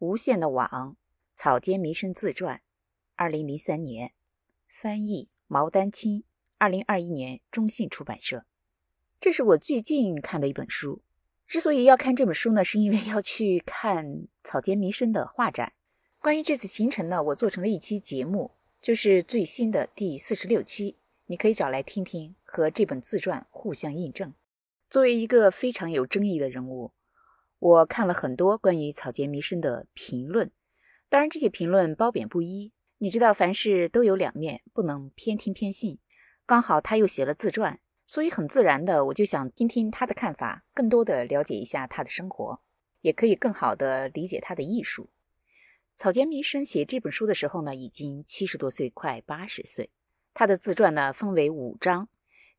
无限的网，草间弥生自传，二零零三年，翻译毛丹青，二零二一年中信出版社。这是我最近看的一本书。之所以要看这本书呢，是因为要去看草间弥生的画展。关于这次行程呢，我做成了一期节目，就是最新的第四十六期，你可以找来听听，和这本自传互相印证。作为一个非常有争议的人物。我看了很多关于草间弥生的评论，当然这些评论褒贬不一。你知道，凡事都有两面，不能偏听偏信。刚好他又写了自传，所以很自然的，我就想听听他的看法，更多的了解一下他的生活，也可以更好的理解他的艺术。草间弥生写这本书的时候呢，已经七十多岁，快八十岁。他的自传呢，分为五章，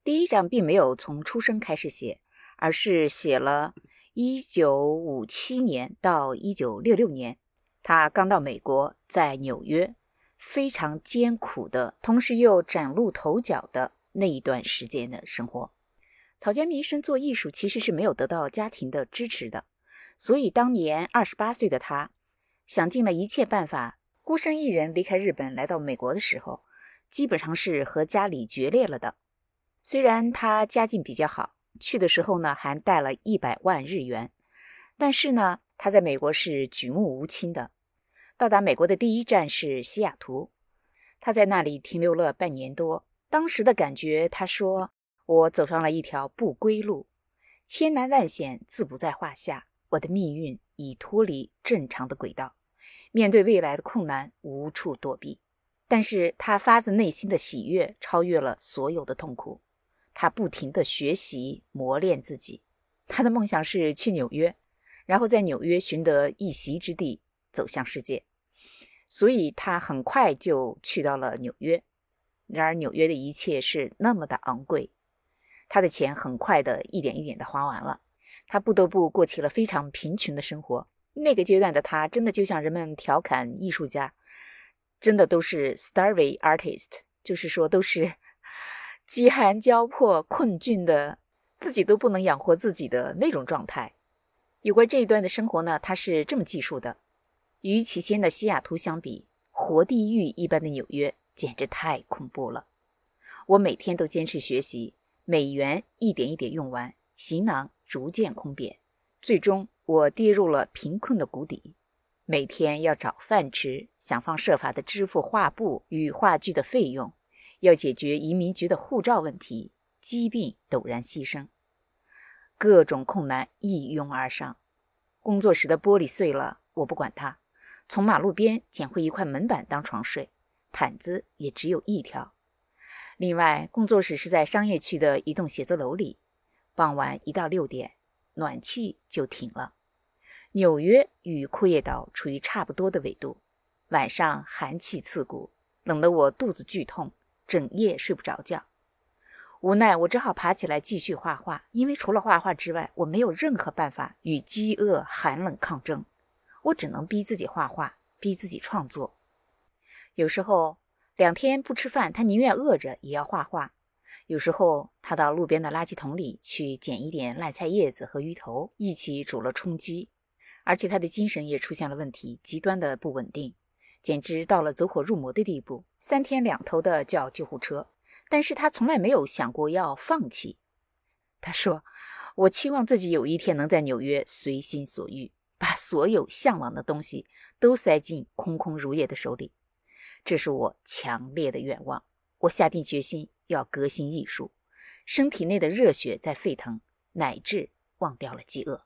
第一章并没有从出生开始写，而是写了。一九五七年到一九六六年，他刚到美国，在纽约，非常艰苦的，同时又崭露头角的那一段时间的生活。草间弥生做艺术其实是没有得到家庭的支持的，所以当年二十八岁的他，想尽了一切办法，孤身一人离开日本来到美国的时候，基本上是和家里决裂了的。虽然他家境比较好。去的时候呢，还带了一百万日元，但是呢，他在美国是举目无亲的。到达美国的第一站是西雅图，他在那里停留了半年多。当时的感觉，他说：“我走上了一条不归路，千难万险自不在话下，我的命运已脱离正常的轨道，面对未来的困难无处躲避。”但是他发自内心的喜悦超越了所有的痛苦。他不停地学习磨练自己，他的梦想是去纽约，然后在纽约寻得一席之地，走向世界。所以他很快就去到了纽约。然而纽约的一切是那么的昂贵，他的钱很快的一点一点的花完了，他不得不过起了非常贫穷的生活。那个阶段的他，真的就像人们调侃艺术家，真的都是 starving artist，就是说都是。饥寒交迫、困窘的，自己都不能养活自己的那种状态。有关这一段的生活呢，他是这么记述的：与起先的西雅图相比，活地狱一般的纽约简直太恐怖了。我每天都坚持学习，美元一点一点用完，行囊逐渐空瘪，最终我跌入了贫困的谷底。每天要找饭吃，想方设法的支付画布与话剧的费用。要解决移民局的护照问题，疾病陡然牺牲，各种困难一拥而上。工作室的玻璃碎了，我不管它，从马路边捡回一块门板当床睡，毯子也只有一条。另外，工作室是在商业区的一栋写字楼里，傍晚一到六点，暖气就停了。纽约与库页岛处于差不多的纬度，晚上寒气刺骨，冷得我肚子剧痛。整夜睡不着觉，无奈我只好爬起来继续画画，因为除了画画之外，我没有任何办法与饥饿、寒冷抗争。我只能逼自己画画，逼自己创作。有时候两天不吃饭，他宁愿饿着也要画画。有时候他到路边的垃圾桶里去捡一点烂菜叶子和鱼头，一起煮了充饥。而且他的精神也出现了问题，极端的不稳定。简直到了走火入魔的地步，三天两头的叫救护车。但是他从来没有想过要放弃。他说：“我期望自己有一天能在纽约随心所欲，把所有向往的东西都塞进空空如也的手里。这是我强烈的愿望。我下定决心要革新艺术，身体内的热血在沸腾，乃至忘掉了饥饿。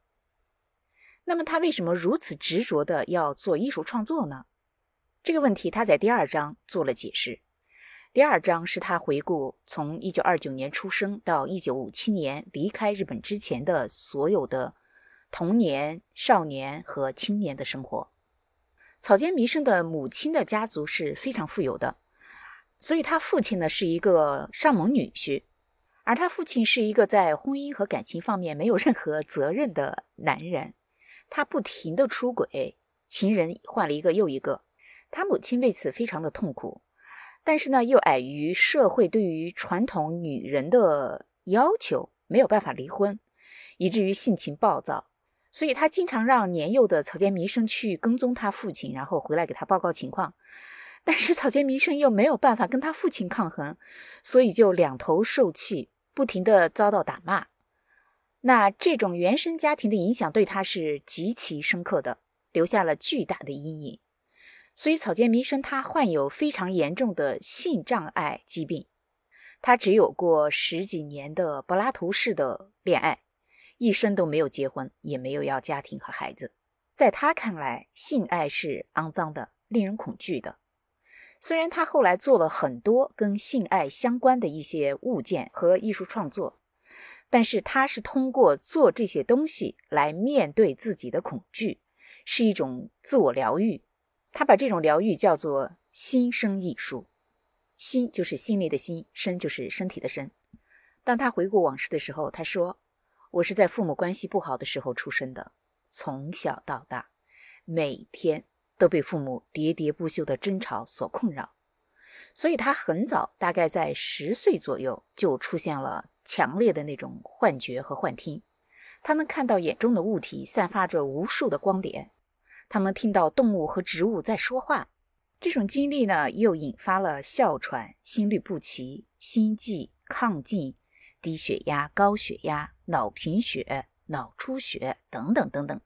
那么他为什么如此执着的要做艺术创作呢？”这个问题他在第二章做了解释。第二章是他回顾从一九二九年出生到一九五七年离开日本之前的所有的童年、少年和青年的生活。草间弥生的母亲的家族是非常富有的，所以他父亲呢是一个上门女婿，而他父亲是一个在婚姻和感情方面没有任何责任的男人。他不停的出轨，情人换了一个又一个。他母亲为此非常的痛苦，但是呢，又碍于社会对于传统女人的要求，没有办法离婚，以至于性情暴躁，所以他经常让年幼的草间弥生去跟踪他父亲，然后回来给他报告情况。但是草间弥生又没有办法跟他父亲抗衡，所以就两头受气，不停的遭到打骂。那这种原生家庭的影响对他是极其深刻的，留下了巨大的阴影。所以草间弥生他患有非常严重的性障碍疾病，他只有过十几年的柏拉图式的恋爱，一生都没有结婚，也没有要家庭和孩子。在他看来，性爱是肮脏的，令人恐惧的。虽然他后来做了很多跟性爱相关的一些物件和艺术创作，但是他是通过做这些东西来面对自己的恐惧，是一种自我疗愈。他把这种疗愈叫做心生艺术，心就是心里的心，身就是身体的身。当他回顾往事的时候，他说：“我是在父母关系不好的时候出生的，从小到大，每天。”都被父母喋喋不休的争吵所困扰，所以他很早，大概在十岁左右就出现了强烈的那种幻觉和幻听。他能看到眼中的物体散发着无数的光点，他能听到动物和植物在说话。这种经历呢，又引发了哮喘、心律不齐、心悸、亢进、低血压、高血压、脑贫血、脑出血等等等等。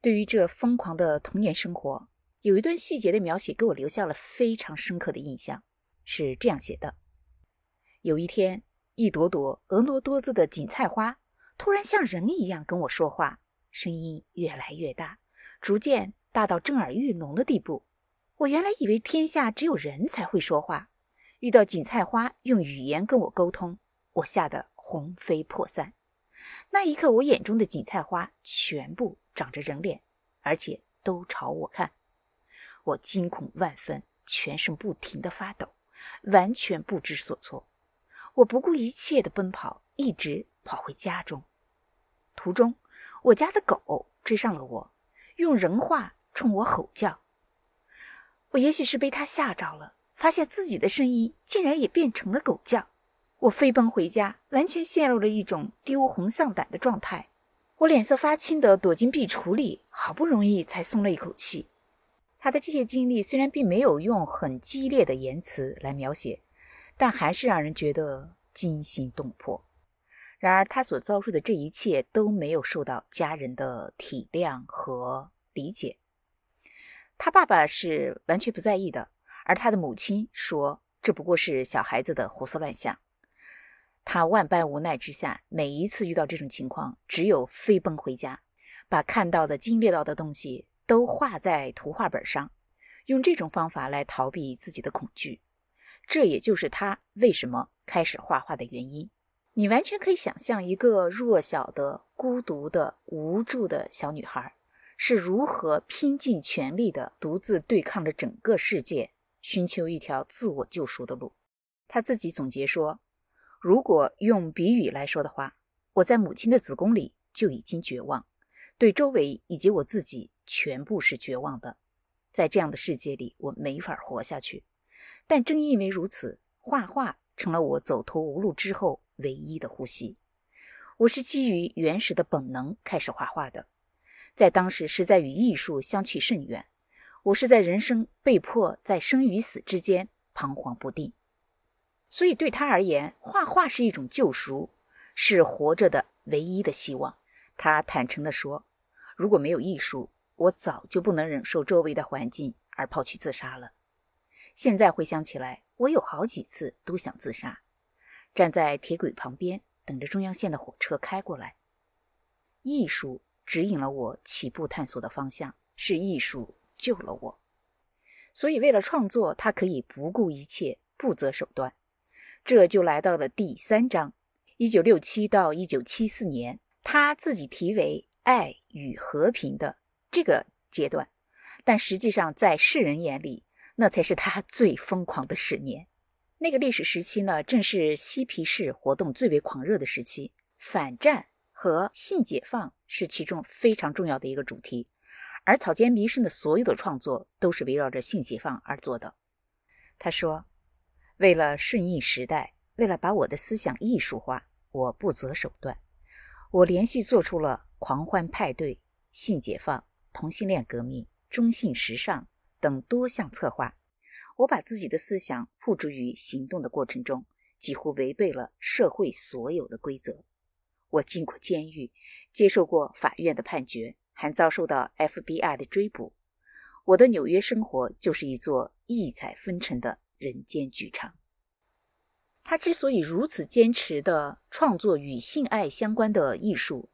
对于这疯狂的童年生活，有一段细节的描写给我留下了非常深刻的印象，是这样写的：有一天，一朵朵婀娜多姿的锦菜花突然像人一样跟我说话，声音越来越大，逐渐大到震耳欲聋的地步。我原来以为天下只有人才会说话，遇到锦菜花用语言跟我沟通，我吓得魂飞魄散。那一刻，我眼中的锦菜花全部。长着人脸，而且都朝我看，我惊恐万分，全身不停地发抖，完全不知所措。我不顾一切地奔跑，一直跑回家中。途中，我家的狗追上了我，用人话冲我吼叫。我也许是被他吓着了，发现自己的声音竟然也变成了狗叫。我飞奔回家，完全陷入了一种丢红丧胆的状态。我脸色发青的躲进壁橱里，好不容易才松了一口气。他的这些经历虽然并没有用很激烈的言辞来描写，但还是让人觉得惊心动魄。然而，他所遭受的这一切都没有受到家人的体谅和理解。他爸爸是完全不在意的，而他的母亲说：“这不过是小孩子的胡思乱想。”他万般无奈之下，每一次遇到这种情况，只有飞奔回家，把看到的、经历到的东西都画在图画本上，用这种方法来逃避自己的恐惧。这也就是他为什么开始画画的原因。你完全可以想象，一个弱小的、孤独的、无助的小女孩是如何拼尽全力的独自对抗着整个世界，寻求一条自我救赎的路。他自己总结说。如果用比喻来说的话，我在母亲的子宫里就已经绝望，对周围以及我自己全部是绝望的。在这样的世界里，我没法活下去。但正因为如此，画画成了我走投无路之后唯一的呼吸。我是基于原始的本能开始画画的，在当时实在与艺术相去甚远。我是在人生被迫在生与死之间彷徨不定。所以对他而言，画画是一种救赎，是活着的唯一的希望。他坦诚地说：“如果没有艺术，我早就不能忍受周围的环境而跑去自杀了。”现在回想起来，我有好几次都想自杀，站在铁轨旁边等着中央线的火车开过来。艺术指引了我起步探索的方向，是艺术救了我。所以为了创作，他可以不顾一切，不择手段。这就来到了第三章，一九六七到一九七四年，他自己题为“爱与和平”的这个阶段，但实际上在世人眼里，那才是他最疯狂的十年。那个历史时期呢，正是嬉皮士活动最为狂热的时期，反战和性解放是其中非常重要的一个主题，而草间弥生的所有的创作都是围绕着性解放而做的。他说。为了顺应时代，为了把我的思想艺术化，我不择手段。我连续做出了狂欢派对、性解放、同性恋革命、中性时尚等多项策划。我把自己的思想付诸于行动的过程中，几乎违背了社会所有的规则。我进过监狱，接受过法院的判决，还遭受到 FBI 的追捕。我的纽约生活就是一座异彩纷呈的人间剧场。他之所以如此坚持的创作与性爱相关的艺术，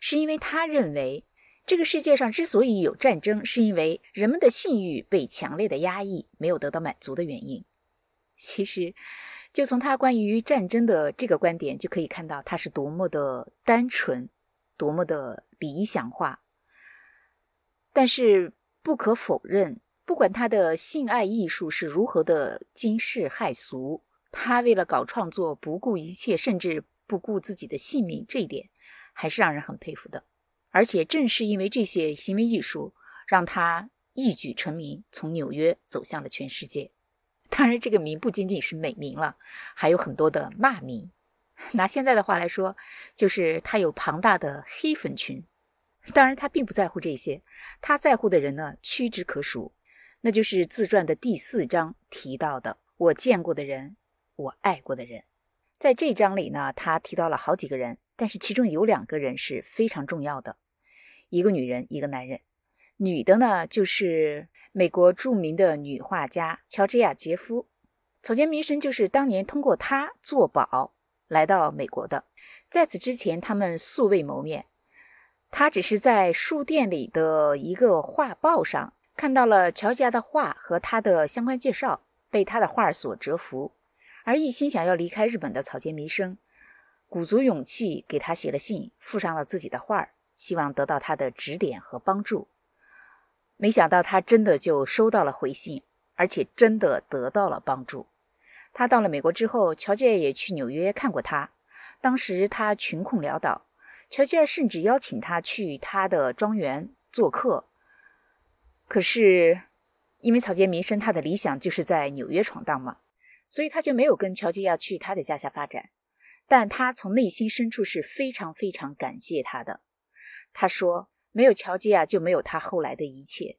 是因为他认为这个世界上之所以有战争，是因为人们的性欲被强烈的压抑，没有得到满足的原因。其实，就从他关于战争的这个观点就可以看到，他是多么的单纯，多么的理想化。但是不可否认，不管他的性爱艺术是如何的惊世骇俗。他为了搞创作不顾一切，甚至不顾自己的性命，这一点还是让人很佩服的。而且正是因为这些行为艺术，让他一举成名，从纽约走向了全世界。当然，这个名不仅仅是美名了，还有很多的骂名。拿现在的话来说，就是他有庞大的黑粉群。当然，他并不在乎这些，他在乎的人呢屈指可数，那就是自传的第四章提到的我见过的人。我爱过的人，在这章里呢，他提到了好几个人，但是其中有两个人是非常重要的，一个女人，一个男人。女的呢，就是美国著名的女画家乔治亚·杰夫。草间弥生就是当年通过她做保来到美国的，在此之前他们素未谋面。他只是在书店里的一个画报上看到了乔治亚的画和他的相关介绍，被他的画所折服。而一心想要离开日本的草间弥生，鼓足勇气给他写了信，附上了自己的画，希望得到他的指点和帮助。没想到他真的就收到了回信，而且真的得到了帮助。他到了美国之后，乔吉尔也去纽约看过他。当时他穷困潦倒，乔吉尔甚至邀请他去他的庄园做客。可是，因为草间弥生他的理想就是在纽约闯荡嘛。所以他就没有跟乔吉亚去他的家乡发展，但他从内心深处是非常非常感谢他的。他说：“没有乔吉亚，就没有他后来的一切。”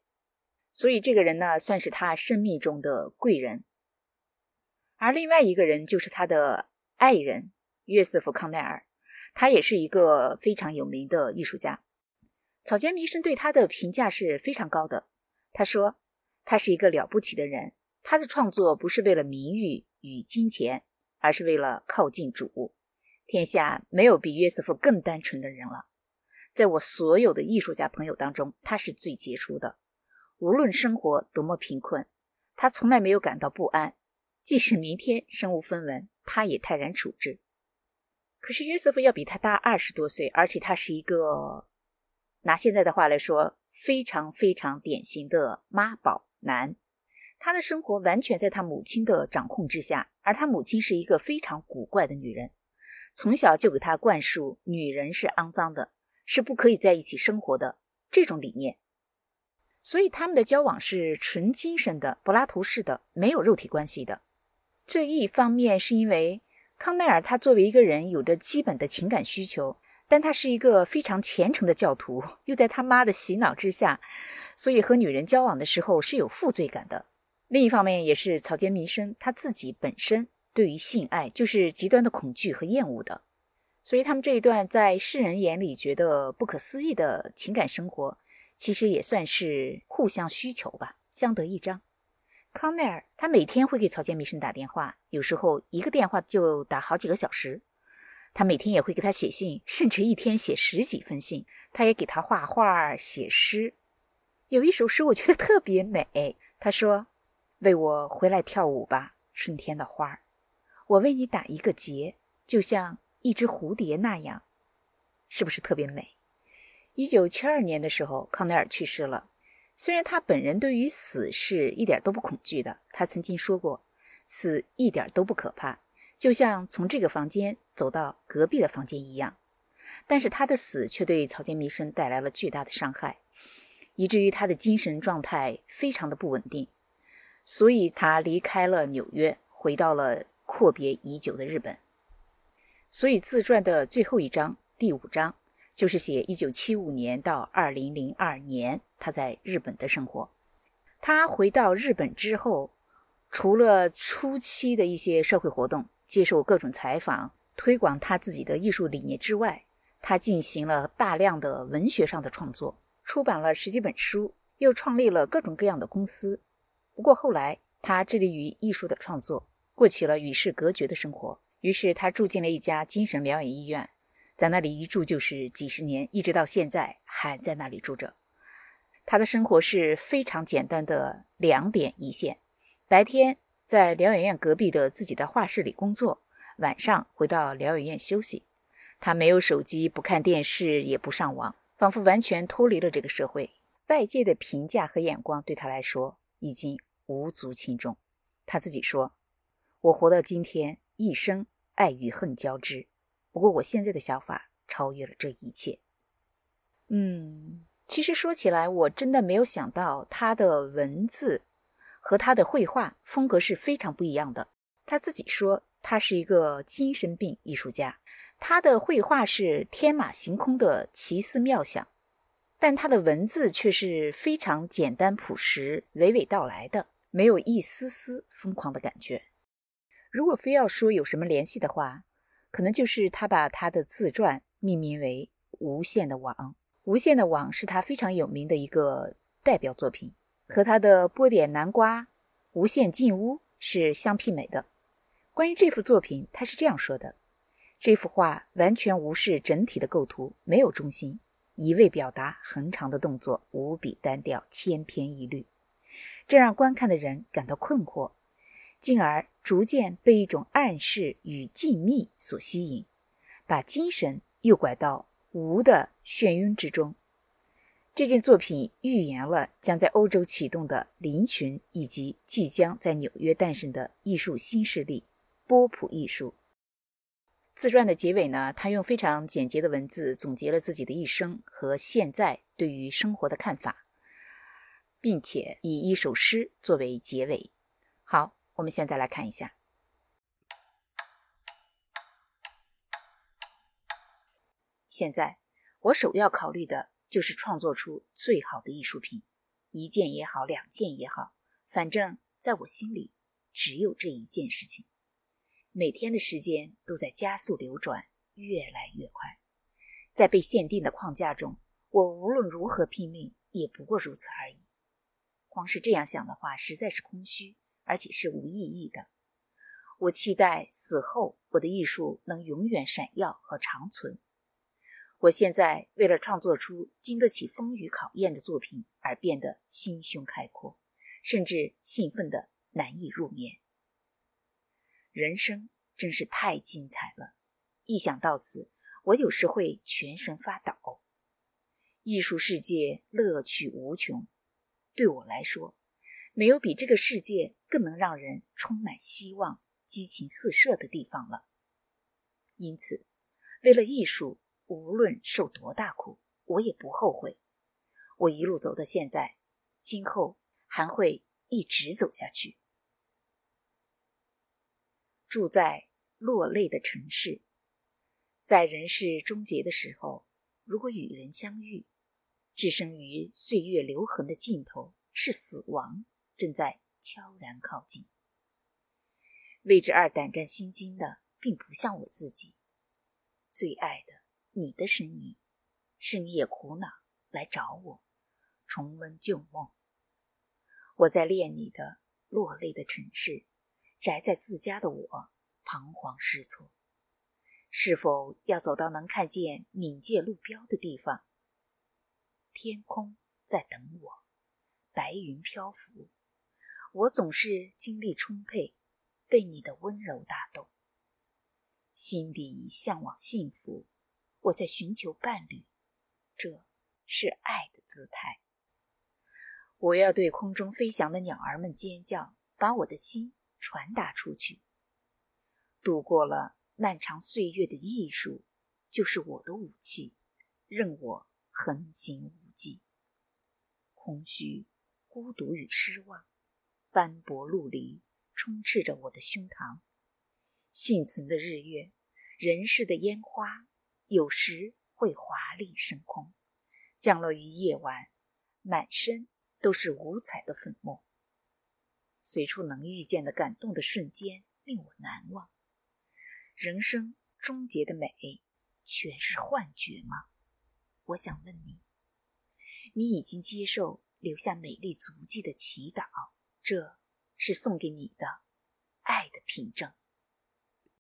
所以这个人呢，算是他生命中的贵人。而另外一个人就是他的爱人约瑟夫·康奈尔，他也是一个非常有名的艺术家。草间弥生对他的评价是非常高的。他说：“他是一个了不起的人。”他的创作不是为了名誉与金钱，而是为了靠近主。天下没有比约瑟夫更单纯的人了。在我所有的艺术家朋友当中，他是最杰出的。无论生活多么贫困，他从来没有感到不安。即使明天身无分文，他也泰然处之。可是约瑟夫要比他大二十多岁，而且他是一个拿现在的话来说，非常非常典型的妈宝男。他的生活完全在他母亲的掌控之下，而他母亲是一个非常古怪的女人，从小就给他灌输女人是肮脏的，是不可以在一起生活的这种理念。所以他们的交往是纯精神的、柏拉图式的，没有肉体关系的。这一方面是因为康奈尔他作为一个人有着基本的情感需求，但他是一个非常虔诚的教徒，又在他妈的洗脑之下，所以和女人交往的时候是有负罪感的。另一方面，也是草间弥生他自己本身对于性爱就是极端的恐惧和厌恶的，所以他们这一段在世人眼里觉得不可思议的情感生活，其实也算是互相需求吧，相得益彰。康奈尔他每天会给草间弥生打电话，有时候一个电话就打好几个小时。他每天也会给他写信，甚至一天写十几封信。他也给他画画、写诗。有一首诗我觉得特别美，他说。为我回来跳舞吧，春天的花儿。我为你打一个结，就像一只蝴蝶那样，是不是特别美？一九七二年的时候，康奈尔去世了。虽然他本人对于死是一点都不恐惧的，他曾经说过，死一点都不可怕，就像从这个房间走到隔壁的房间一样。但是他的死却对草间弥生带来了巨大的伤害，以至于他的精神状态非常的不稳定。所以他离开了纽约，回到了阔别已久的日本。所以自传的最后一章，第五章，就是写1975年到2002年他在日本的生活。他回到日本之后，除了初期的一些社会活动，接受各种采访，推广他自己的艺术理念之外，他进行了大量的文学上的创作，出版了十几本书，又创立了各种各样的公司。不过后来，他致力于艺术的创作，过起了与世隔绝的生活。于是他住进了一家精神疗养医院。在那里一住就是几十年，一直到现在还在那里住着。他的生活是非常简单的，两点一线：白天在疗养院隔壁的自己的画室里工作，晚上回到疗养院休息。他没有手机，不看电视，也不上网，仿佛完全脱离了这个社会。外界的评价和眼光对他来说已经无足轻重。他自己说：“我活到今天，一生爱与恨交织。”不过，我现在的想法超越了这一切。嗯，其实说起来，我真的没有想到他的文字和他的绘画风格是非常不一样的。他自己说，他是一个精神病艺术家。他的绘画是天马行空的奇思妙想，但他的文字却是非常简单朴实、娓娓道来的，没有一丝丝疯狂的感觉。如果非要说有什么联系的话，可能就是他把他的自传命名为《无限的网》，《无限的网》是他非常有名的一个代表作品，和他的《波点南瓜》《无限进屋》是相媲美的。关于这幅作品，他是这样说的：这幅画完全无视整体的构图，没有中心，一味表达横长的动作，无比单调，千篇一律，这让观看的人感到困惑。进而逐渐被一种暗示与静谧所吸引，把精神诱拐到无的眩晕之中。这件作品预言了将在欧洲启动的林群，以及即将在纽约诞生的艺术新势力——波普艺术。自传的结尾呢，他用非常简洁的文字总结了自己的一生和现在对于生活的看法，并且以一首诗作为结尾。好。我们现在来看一下。现在我首要考虑的就是创作出最好的艺术品，一件也好，两件也好，反正在我心里只有这一件事情。每天的时间都在加速流转，越来越快。在被限定的框架中，我无论如何拼命，也不过如此而已。光是这样想的话，实在是空虚。而且是无意义的。我期待死后我的艺术能永远闪耀和长存。我现在为了创作出经得起风雨考验的作品而变得心胸开阔，甚至兴奋的难以入眠。人生真是太精彩了！一想到此，我有时会全身发抖。艺术世界乐趣无穷，对我来说。没有比这个世界更能让人充满希望、激情四射的地方了。因此，为了艺术，无论受多大苦，我也不后悔。我一路走到现在，今后还会一直走下去。住在落泪的城市，在人世终结的时候，如果与人相遇，置身于岁月留痕的尽头，是死亡。正在悄然靠近，为之而胆战心惊的，并不像我自己。最爱的你的身影，是你也苦恼来找我，重温旧梦。我在恋你的落泪的城市，宅在自家的我彷徨失措。是否要走到能看见冥界路标的地方？天空在等我，白云漂浮。我总是精力充沛，被你的温柔打动，心底向往幸福。我在寻求伴侣，这是爱的姿态。我要对空中飞翔的鸟儿们尖叫，把我的心传达出去。度过了漫长岁月的艺术，就是我的武器，任我横行无忌。空虚、孤独与失望。斑驳陆离，充斥着我的胸膛。幸存的日月，人世的烟花，有时会华丽升空，降落于夜晚，满身都是五彩的粉末。随处能遇见的感动的瞬间令我难忘。人生终结的美，全是幻觉吗？我想问你，你已经接受留下美丽足迹的祈祷，这是送给你的爱的凭证。